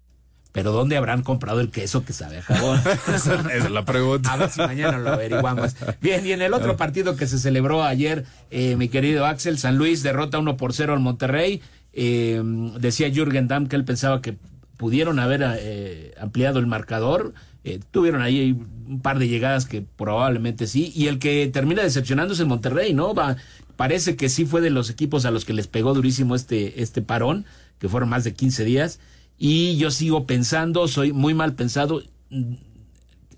Pero ¿dónde habrán comprado el queso que sabe a jabón? Esa es la pregunta. A ver si mañana lo averiguamos. Bien, y en el otro partido que se celebró ayer, eh, mi querido Axel, San Luis derrota 1 por 0 al Monterrey. Eh, decía Jürgen Damm que él pensaba que pudieron haber eh, ampliado el marcador. Eh, tuvieron ahí un par de llegadas que probablemente sí. Y el que termina decepcionando es el Monterrey, ¿no? Va, parece que sí fue de los equipos a los que les pegó durísimo este, este parón, que fueron más de 15 días. Y yo sigo pensando, soy muy mal pensado.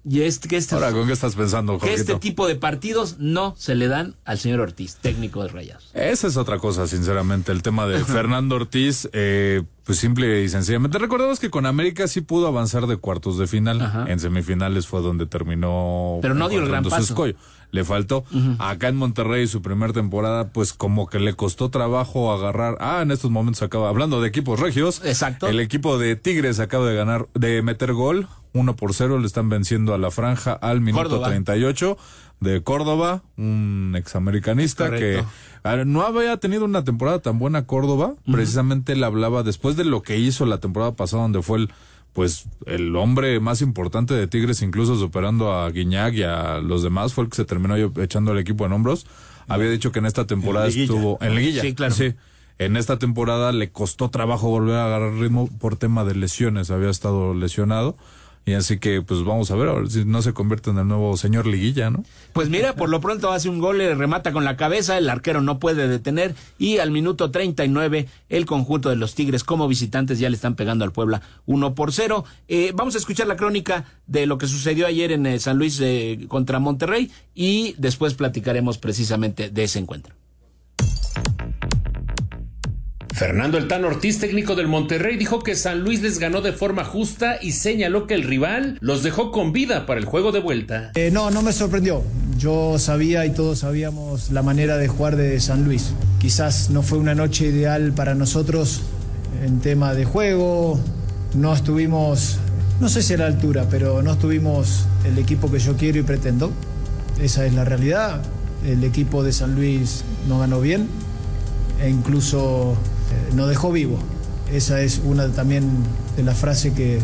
Y este, que este, Ahora, ¿con qué estás pensando, que este tipo de partidos no se le dan al señor Ortiz, técnico de Rayados. Esa es otra cosa, sinceramente. El tema de Fernando Ortiz, eh, pues simple y sencillamente. Recordemos que con América sí pudo avanzar de cuartos de final. Ajá. En semifinales fue donde terminó. Pero no dio el gran paso. Escollo. Le faltó. Uh -huh. Acá en Monterrey, su primera temporada, pues como que le costó trabajo agarrar. Ah, en estos momentos acaba, hablando de equipos regios. Exacto. El equipo de Tigres acaba de ganar, de meter gol. 1 por 0 le están venciendo a la franja al minuto Córdoba. 38 de Córdoba, un examericanista que no había tenido una temporada tan buena Córdoba. Uh -huh. Precisamente él hablaba después de lo que hizo la temporada pasada, donde fue el pues el hombre más importante de Tigres, incluso superando a Guiñac y a los demás, fue el que se terminó echando el equipo en hombros. Había dicho que en esta temporada en estuvo en liguilla. Sí, claro. Sí. En esta temporada le costó trabajo volver a agarrar ritmo por tema de lesiones, había estado lesionado Y así que, pues vamos a ver, a ver si no se convierte en el nuevo señor Liguilla, ¿no? Pues mira, por lo pronto hace un gol, le remata con la cabeza, el arquero no puede detener y al minuto 39 el conjunto de los Tigres como visitantes ya le están pegando al Puebla 1 por 0. Eh, vamos a escuchar la crónica de lo que sucedió ayer en eh, San Luis eh, contra Monterrey y después platicaremos precisamente de ese encuentro. Fernando El Tan Ortiz, técnico del Monterrey, dijo que San Luis les ganó de forma justa y señaló que el rival los dejó con vida para el juego de vuelta. Eh, no, no me sorprendió. Yo sabía y todos sabíamos la manera de jugar de San Luis. Quizás no fue una noche ideal para nosotros en tema de juego. No estuvimos, no sé si a la altura, pero no estuvimos el equipo que yo quiero y pretendo. Esa es la realidad. El equipo de San Luis no ganó bien e incluso nos dejó vivo. Esa es una también de las frases que,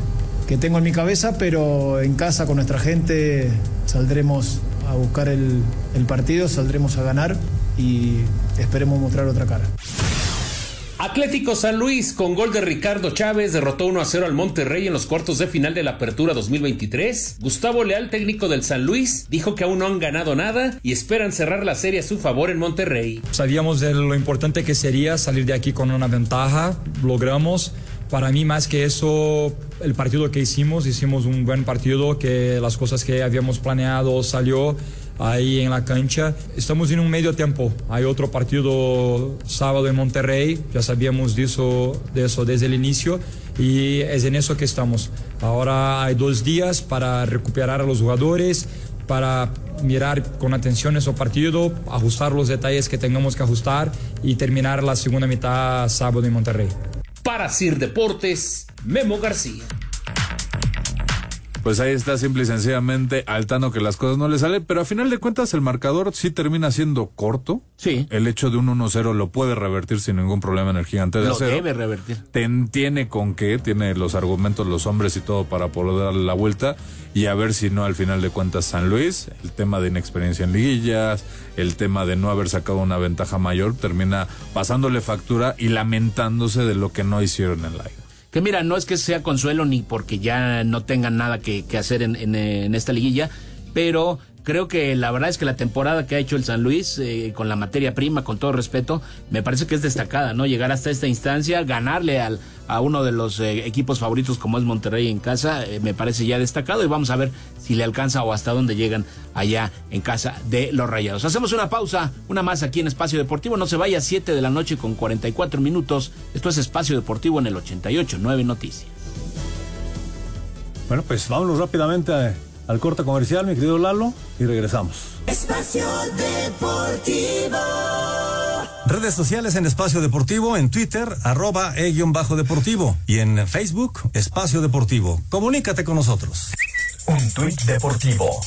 que, tengo en mi cabeza, pero en casa con nuestra gente saldremos a buscar el, el partido, saldremos a ganar y esperemos mostrar otra cara. Atlético San Luis con gol de Ricardo Chávez derrotó 1 a 0 al Monterrey en los cuartos de final de la Apertura 2023. Gustavo Leal, técnico del San Luis, dijo que aún no han ganado nada y esperan cerrar la serie a su favor en Monterrey. Sabíamos de lo importante que sería salir de aquí con una ventaja, logramos. Para mí más que eso, el partido que hicimos, hicimos un buen partido, que las cosas que habíamos planeado salió ahí en la cancha. Estamos en un medio tiempo. Hay otro partido sábado en Monterrey, ya sabíamos de eso, de eso desde el inicio y es en eso que estamos. Ahora hay dos días para recuperar a los jugadores, para mirar con atención ese partido, ajustar los detalles que tengamos que ajustar y terminar la segunda mitad sábado en Monterrey. Para Sir Deportes, Memo García. Pues ahí está simple y sencillamente Altano que las cosas no le salen, pero a final de cuentas el marcador sí termina siendo corto. Sí. El hecho de un 1-0 lo puede revertir sin ningún problema en el gigante de lo acero. debe revertir. Ten, tiene con qué, tiene los argumentos, los hombres y todo para poder darle la vuelta y a ver si no al final de cuentas San Luis, el tema de inexperiencia en liguillas, el tema de no haber sacado una ventaja mayor, termina pasándole factura y lamentándose de lo que no hicieron en la ida que mira, no es que sea consuelo ni porque ya no tengan nada que, hacer en, en, esta liguilla, pero creo que la verdad es que la temporada que ha hecho el San Luis eh, con la materia prima, con todo respeto, me parece que es destacada, ¿no? Llegar hasta esta instancia, ganarle al, a uno de los eh, equipos favoritos como es Monterrey en casa, eh, me parece ya destacado y vamos a ver si le alcanza o hasta dónde llegan allá en casa de los Rayados. Hacemos una pausa, una más aquí en Espacio Deportivo, no se vaya, 7 de la noche con 44 minutos, esto es Espacio Deportivo en el 88, 9 Noticias. Bueno, pues vámonos rápidamente a al corte comercial, mi querido Lalo, y regresamos. Espacio Deportivo. Redes sociales en Espacio Deportivo, en Twitter, arroba e-deportivo y en Facebook, Espacio Deportivo. Comunícate con nosotros. Un tuit deportivo.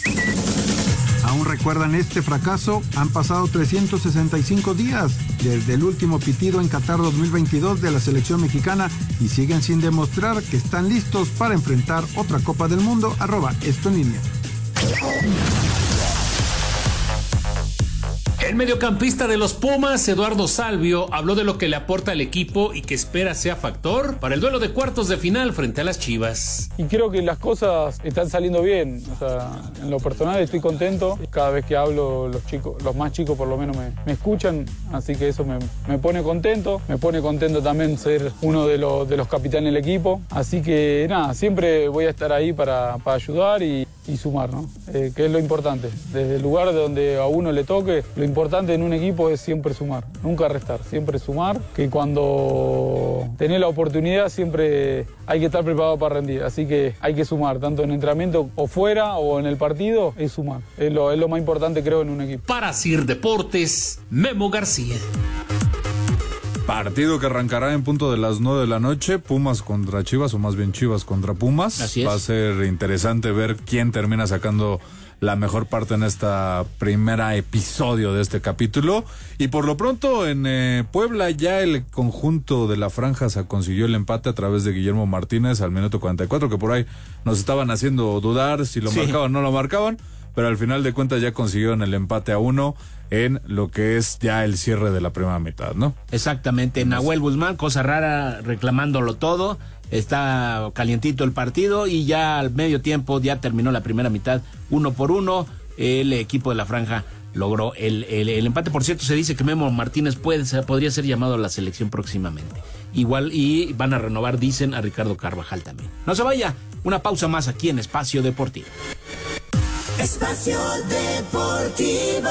¿Aún recuerdan este fracaso? Han pasado 365 días desde el último pitido en Qatar 2022 de la selección mexicana y siguen sin demostrar que están listos para enfrentar otra Copa del Mundo. Arroba esto. El mediocampista de los Pumas, Eduardo Salvio, habló de lo que le aporta al equipo y que espera sea factor para el duelo de cuartos de final frente a las Chivas. Y creo que las cosas están saliendo bien. O sea, en lo personal estoy contento. Cada vez que hablo, los chicos, los más chicos por lo menos me, me escuchan, así que eso me, me, pone contento. Me pone contento también ser uno de los, de los capitanes del equipo. Así que nada, siempre voy a estar ahí para, para ayudar y, y sumar, ¿no? Eh, que es lo importante. Desde el lugar donde a uno le toque, lo importante en un equipo es siempre sumar, nunca restar, siempre sumar, que cuando tenés la oportunidad siempre hay que estar preparado para rendir, así que hay que sumar, tanto en entrenamiento o fuera o en el partido, es sumar, es lo, es lo más importante creo en un equipo. Para Sir Deportes, Memo García. Partido que arrancará en punto de las 9 de la noche, Pumas contra Chivas, o más bien Chivas contra Pumas. Así es. Va a ser interesante ver quién termina sacando la mejor parte en esta primera episodio de este capítulo. Y por lo pronto en eh, Puebla ya el conjunto de la franja se consiguió el empate a través de Guillermo Martínez al minuto 44, que por ahí nos estaban haciendo dudar si lo Sí. marcaban o no lo marcaban. pero al final de cuentas ya consiguieron el empate a uno en lo que es ya el cierre de la primera mitad, ¿no? Exactamente, Nahuel Guzmán, cosa rara, reclamándolo todo. Está calientito el partido y ya al medio tiempo ya terminó la primera mitad uno por uno. El equipo de la franja logró el, el, empate. Por cierto, se dice que Memo Martínez puede, podría ser llamado a la selección próximamente. Igual y van a renovar, dicen, a Ricardo Carvajal también. No se vaya, una pausa más aquí en Espacio Deportivo. Espacio Deportivo.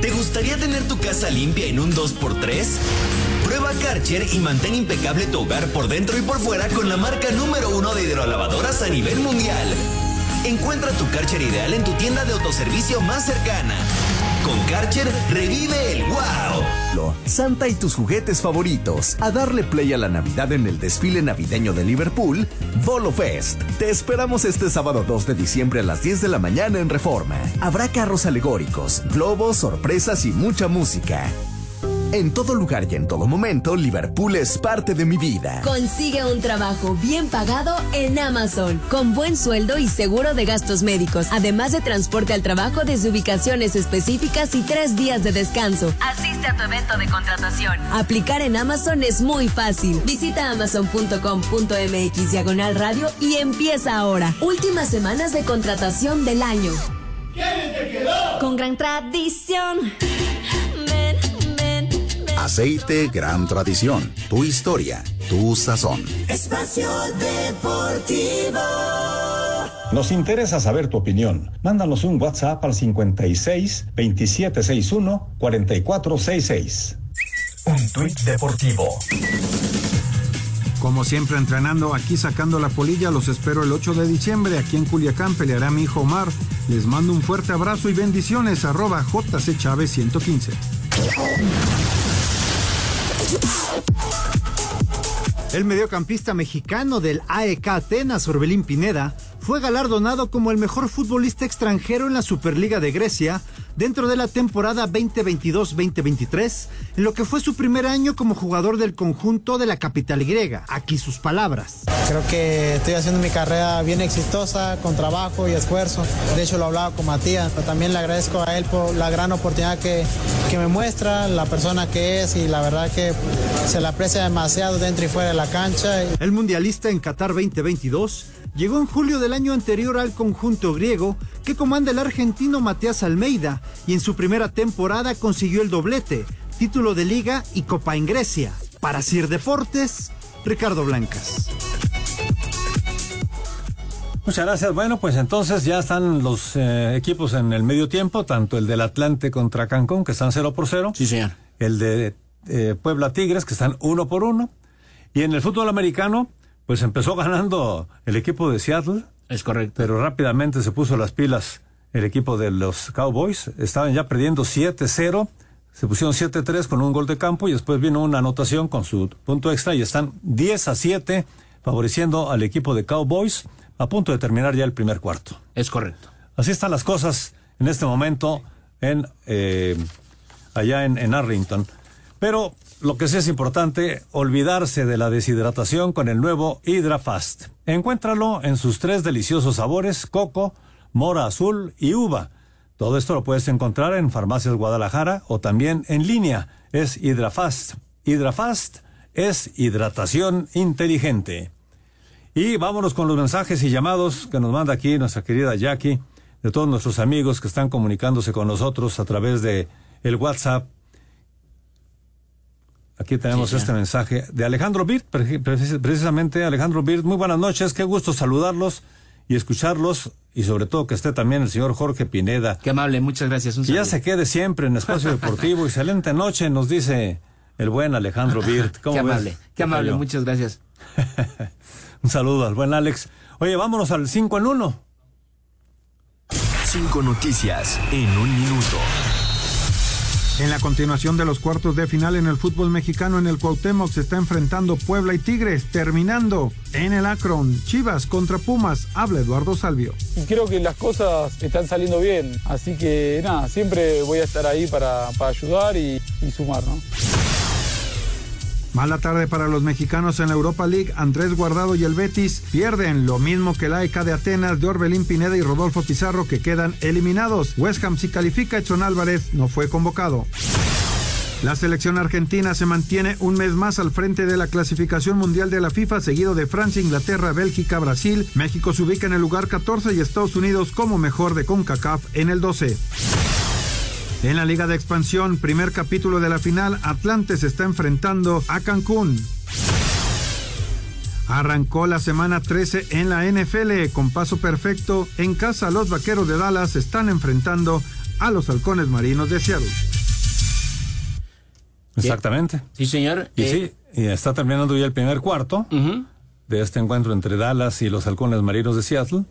¿Te gustaría tener tu casa limpia en un 2x3? Prueba Karcher y mantén impecable tu hogar por dentro y por fuera con la marca número uno de hidrolavadoras a nivel mundial. Encuentra tu Karcher ideal en tu tienda de autoservicio más cercana. Con Karcher revive el wow. Santa y tus juguetes favoritos. A darle play a la Navidad en el desfile navideño de Liverpool, Volo Fest. Te esperamos este sábado 2 de diciembre a las 10 de la mañana en Reforma. Habrá carros alegóricos, globos, sorpresas y mucha música. En todo lugar y en todo momento, Liverpool es parte de mi vida. Consigue un trabajo bien pagado en Amazon, con buen sueldo y seguro de gastos médicos, además de transporte al trabajo desde ubicaciones específicas y tres días de descanso. Asiste a tu evento de contratación. Aplicar en Amazon es muy fácil. Visita amazon.com.mx diagonal radio y empieza ahora. Últimas semanas de contratación del año. ¿Quién te quedó? Con gran tradición. Aceite Gran Tradición. Tu historia, tu sazón. Espacio Deportivo. Nos interesa saber tu opinión. Mándanos un WhatsApp al 56 2761 4466. Un tuit deportivo. Como siempre entrenando aquí sacando la polilla, los espero el 8 de diciembre aquí en Culiacán, peleará mi hijo Omar. Les mando un fuerte abrazo y bendiciones, arroba JC Chávez 115. El mediocampista mexicano del AEK Atenas, Orbelín Pineda, fue galardonado como el mejor futbolista extranjero en la Superliga de Grecia dentro de la temporada 2022-2023, en lo que fue su primer año como jugador del conjunto de la capital griega. Aquí sus palabras. Creo que estoy haciendo mi carrera bien exitosa, con trabajo y esfuerzo. De hecho, lo hablaba con Matías, pero también le agradezco a él por la gran oportunidad que, que me muestra, la persona que es y la verdad que se le aprecia demasiado dentro y fuera de la cancha. El mundialista en Qatar 2022 llegó en julio del año anterior al conjunto griego que comanda el argentino Matías Almeida y en su primera temporada consiguió el doblete, título de liga y copa en Grecia. Para Sir Deportes, Ricardo Blancas. Muchas gracias. Bueno, pues entonces ya están los eh, equipos en el medio tiempo, tanto el del Atlante contra Cancún, que están 0 por 0. Sí, señor. El de eh, Puebla Tigres, que están 1 por 1. Y en el fútbol americano, pues empezó ganando el equipo de Seattle. Es correcto. Pero rápidamente se puso las pilas el equipo de los Cowboys. Estaban ya perdiendo 7-0. Se pusieron 7-3 con un gol de campo y después vino una anotación con su punto extra y están 10 a 7 favoreciendo al equipo de Cowboys a punto de terminar ya el primer cuarto. Es correcto. Así están las cosas en este momento en eh, allá en, en Arlington. Pero lo que sí es importante, olvidarse de la deshidratación con el nuevo HydraFast. Encuéntralo en sus tres deliciosos sabores, coco, mora azul y uva. Todo esto lo puedes encontrar en Farmacias Guadalajara o también en línea. Es HydraFast. HydraFast es hidratación inteligente. Y vámonos con los mensajes y llamados que nos manda aquí nuestra querida Jackie, de todos nuestros amigos que están comunicándose con nosotros a través de el WhatsApp. Aquí tenemos Sí, este ya. mensaje de Alejandro Birt, pre- precis- precisamente Alejandro Birt. Muy buenas noches, qué gusto saludarlos y escucharlos y sobre todo que esté también el señor Jorge Pineda. Qué amable, muchas gracias. Un Que ya saludo. se quede siempre en Espacio Deportivo. Excelente noche, nos dice el buen Alejandro Birt. ¿Cómo Qué ves, amable, qué amable, muchas gracias. Un saludo al buen Alex. Oye, vámonos al 5 en 1. Cinco noticias en un minuto. En la continuación de los cuartos de final en el fútbol mexicano en el Cuauhtémoc se está enfrentando Puebla y Tigres, terminando en el Akron, Chivas contra Pumas, habla Eduardo Salvio. Y creo que las cosas están saliendo bien, así que nada, siempre voy a estar ahí para, para ayudar y, y sumar, ¿no? Mala tarde para los mexicanos en la Europa League. Andrés Guardado y el Betis pierden lo mismo que la ECA de Atenas de Orbelín Pineda y Rodolfo Pizarro que quedan eliminados. West Ham si califica, Edson Álvarez no fue convocado. La selección argentina se mantiene un mes más al frente de la clasificación mundial de la FIFA, seguido de Francia, Inglaterra, Bélgica, Brasil. México se ubica en el lugar 14 y Estados Unidos como mejor de CONCACAF en el 12. En la Liga de Expansión, primer capítulo de la final, Atlante se está enfrentando a Cancún. Arrancó la semana 13 en la NFL con paso perfecto. En casa, los vaqueros de Dallas están enfrentando a los halcones marinos de Seattle. Exactamente. Sí, señor. Y Eh, sí, y está terminando ya el primer cuarto de este encuentro entre Dallas y los halcones marinos de Seattle.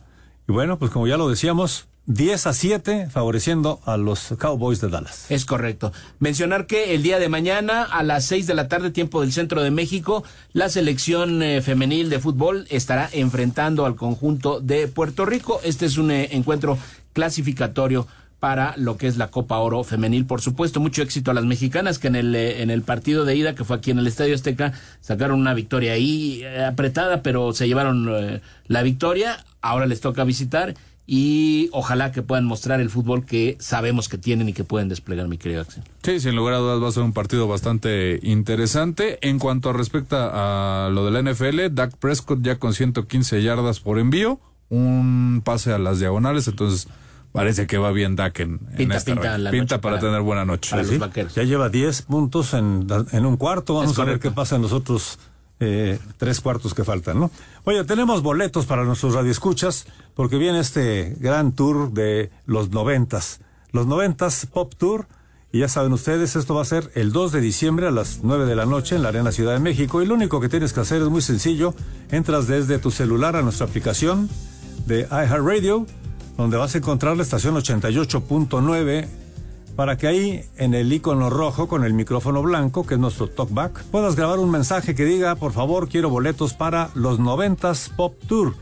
Y bueno, pues como ya lo decíamos, 10 a 7 favoreciendo a los Cowboys de Dallas. Es correcto. Mencionar que el día de mañana a las 6 de la tarde, tiempo del centro de México, la selección eh, femenil de fútbol estará enfrentando al conjunto de Puerto Rico. Este es un eh, encuentro clasificatorio para lo que es la Copa Oro femenil. Por supuesto, mucho éxito a las mexicanas que en el eh, en el partido de ida que fue aquí en el Estadio Azteca sacaron una victoria ahí apretada, pero se llevaron la victoria. Ahora les toca visitar y ojalá que puedan mostrar el fútbol que sabemos que tienen y que pueden desplegar, mi querido Axel. Sí, sin lugar a dudas va a ser un partido bastante interesante. En cuanto respecta a lo de la NFL, Dak Prescott ya con 115 yardas por envío, un pase a las diagonales, entonces parece que va bien Dak en, en Pinta, esta pinta la Pinta para, para- tener buena noche. para los Sí, vaqueros. Ya lleva 10 puntos en, en un cuarto. Vamos Es a ver qué pasa en los otros eh, tres cuartos que faltan, ¿no? Oye, tenemos boletos para nuestros radioescuchas porque viene este gran tour de los noventas. Los noventas Pop Tour. Y ya saben ustedes, esto va a ser el 2 de diciembre a las 9 de la noche en la Arena Ciudad de México. Y lo único que tienes que hacer es muy sencillo. Entras desde tu celular a nuestra aplicación de iHeartRadio, donde vas a encontrar la estación 88.9 para que ahí en el icono rojo con el micrófono blanco, que es nuestro talkback, puedas grabar un mensaje que diga, por favor, quiero boletos para los 90s Pop Tour.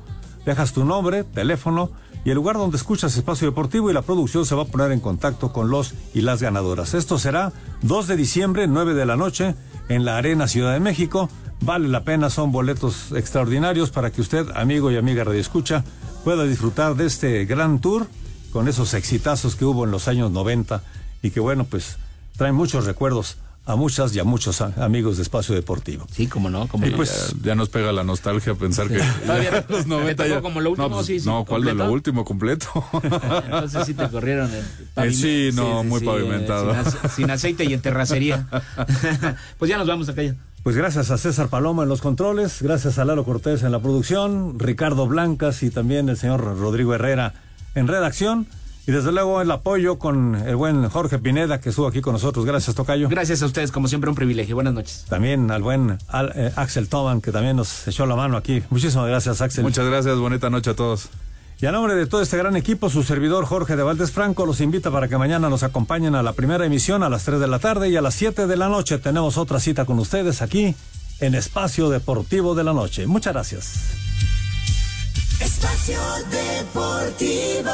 Dejas tu nombre, teléfono y el lugar donde escuchas Espacio Deportivo y la producción se va a poner en contacto con los y las ganadoras. Esto será 2 de diciembre, 9 de la noche, en la Arena Ciudad de México. Vale la pena, son boletos extraordinarios para que usted, amigo y amiga Radio Escucha, pueda disfrutar de este gran tour con esos exitazos que hubo en los años 90 y que bueno, pues traen muchos recuerdos a muchas y a muchos a- amigos de Espacio Deportivo. Sí, como no, como Y no. pues ya, ya nos pega la nostalgia pensar que Todavía los te 90 tocó ya- como lo último, no, pues, sí, sí, no, ¿cuál de lo último completo? Entonces sí te corrieron el El sí, no, muy pavimentado. Sin, ace- sin aceite y en terracería. pues ya nos vamos acá ya. Pues gracias a César Paloma en los controles, gracias a Lalo Cortés en la producción, Ricardo Blancas y también el señor Rodrigo Herrera en redacción. Y desde luego el apoyo con el buen Jorge Pineda que estuvo aquí con nosotros. Gracias, Tocayo. Gracias a ustedes, como siempre, un privilegio. Buenas noches. También al buen Al- eh, Axel Toman que también nos echó la mano aquí. Muchísimas gracias, Axel. Muchas gracias, bonita noche a todos. Y a nombre de todo este gran equipo, su servidor Jorge de Valdés Franco los invita para que mañana nos acompañen a la primera emisión a las 3 de la tarde y a las 7 de la noche tenemos otra cita con ustedes aquí en Espacio Deportivo de la Noche. Muchas gracias. Espacio Deportivo.